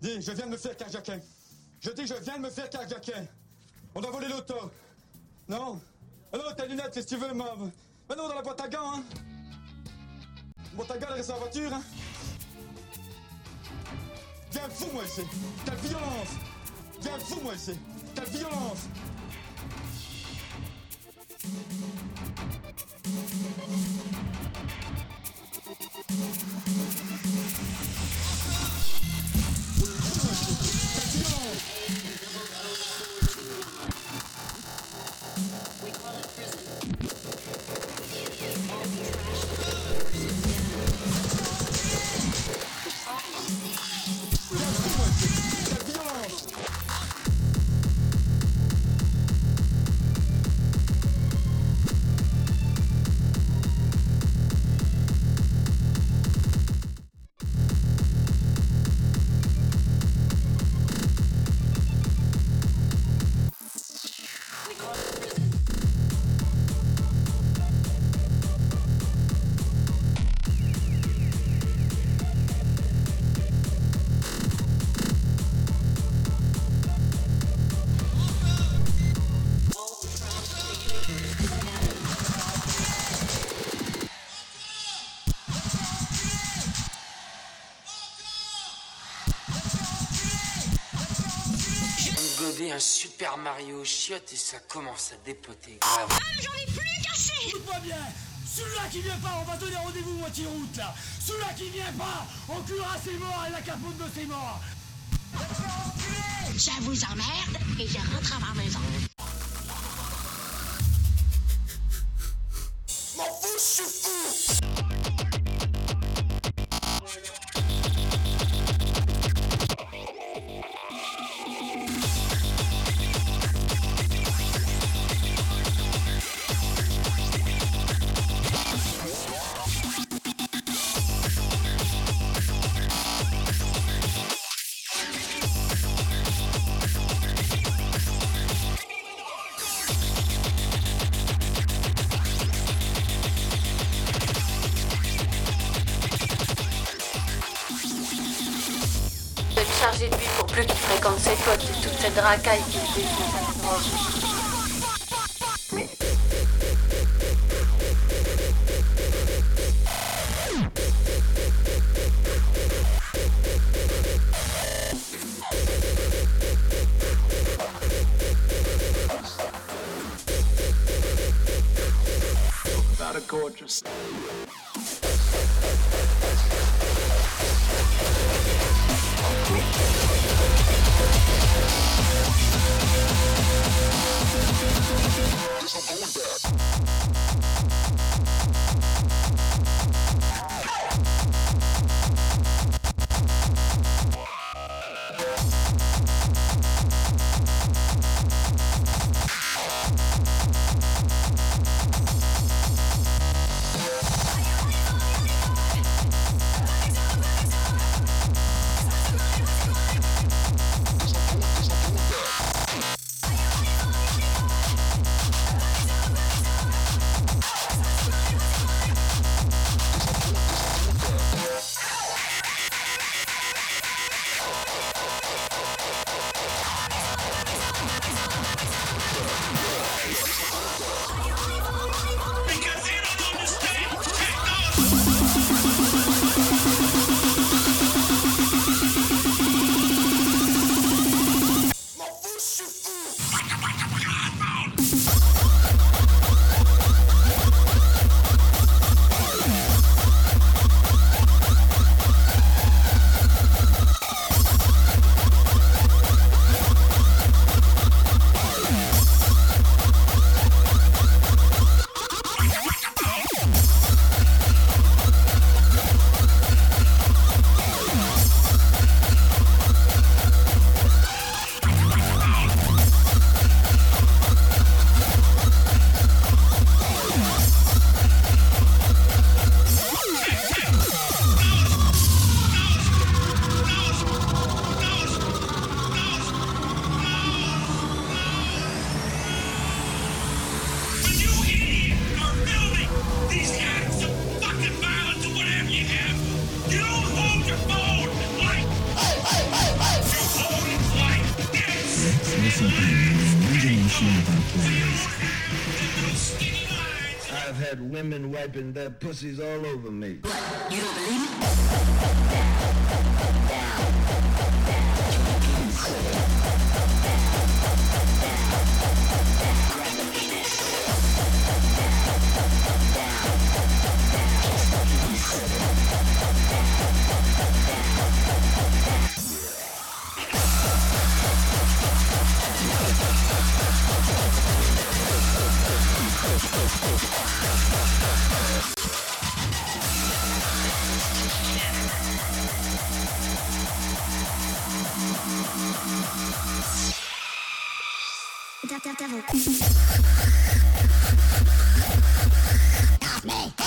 Dis, je viens de me faire carjacker. Je dis, je viens de me faire carjacker. On a volé l'auto. Non? Ah non, tes lunettes, que tu veux, moi Mais non, dans la boîte à gants, hein. La boîte à gants, elle reste en voiture, hein. Viens fou, moi, ici. Quelle violence. Viens fou, moi, ici. Quelle violence Je un Super Mario chiotte et ça commence à dépoter grave. Écoute-moi bien Celui-là qui vient pas, on va donner rendez-vous moitié route là Celui-là qui vient pas, on cuira ses morts et la capote de ses morts Ça vous emmerde et je rentre à ma maison. Plus qu'il fréquente ses potes toute cette racaille qu'il had women wiping their pussies all over me. What? You don't believe me? Oh, devil. Stop me.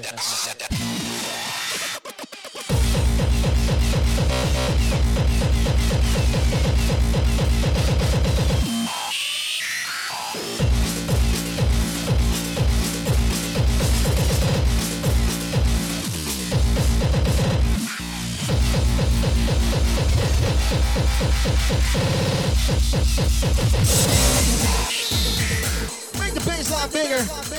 Make the bass bigger.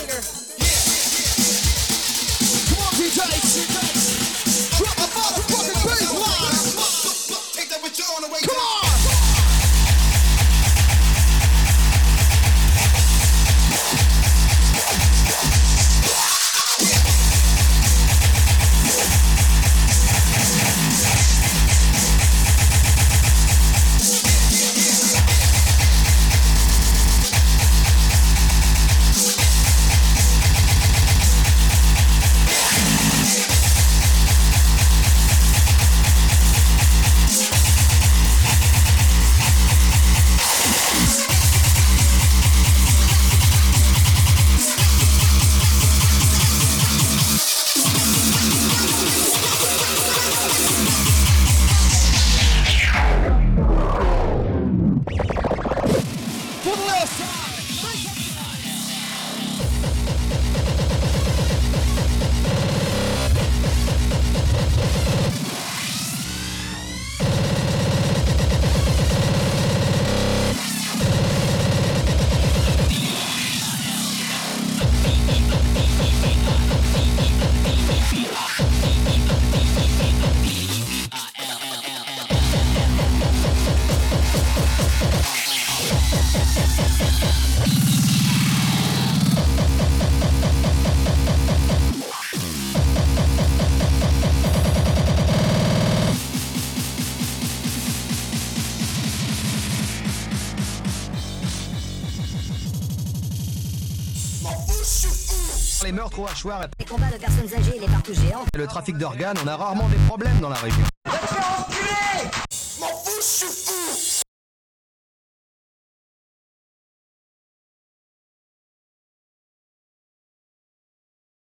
Les meurtres au hachoir Les combats de personnes âgées et les partout géants. le trafic d'organes, on a rarement des problèmes dans la région.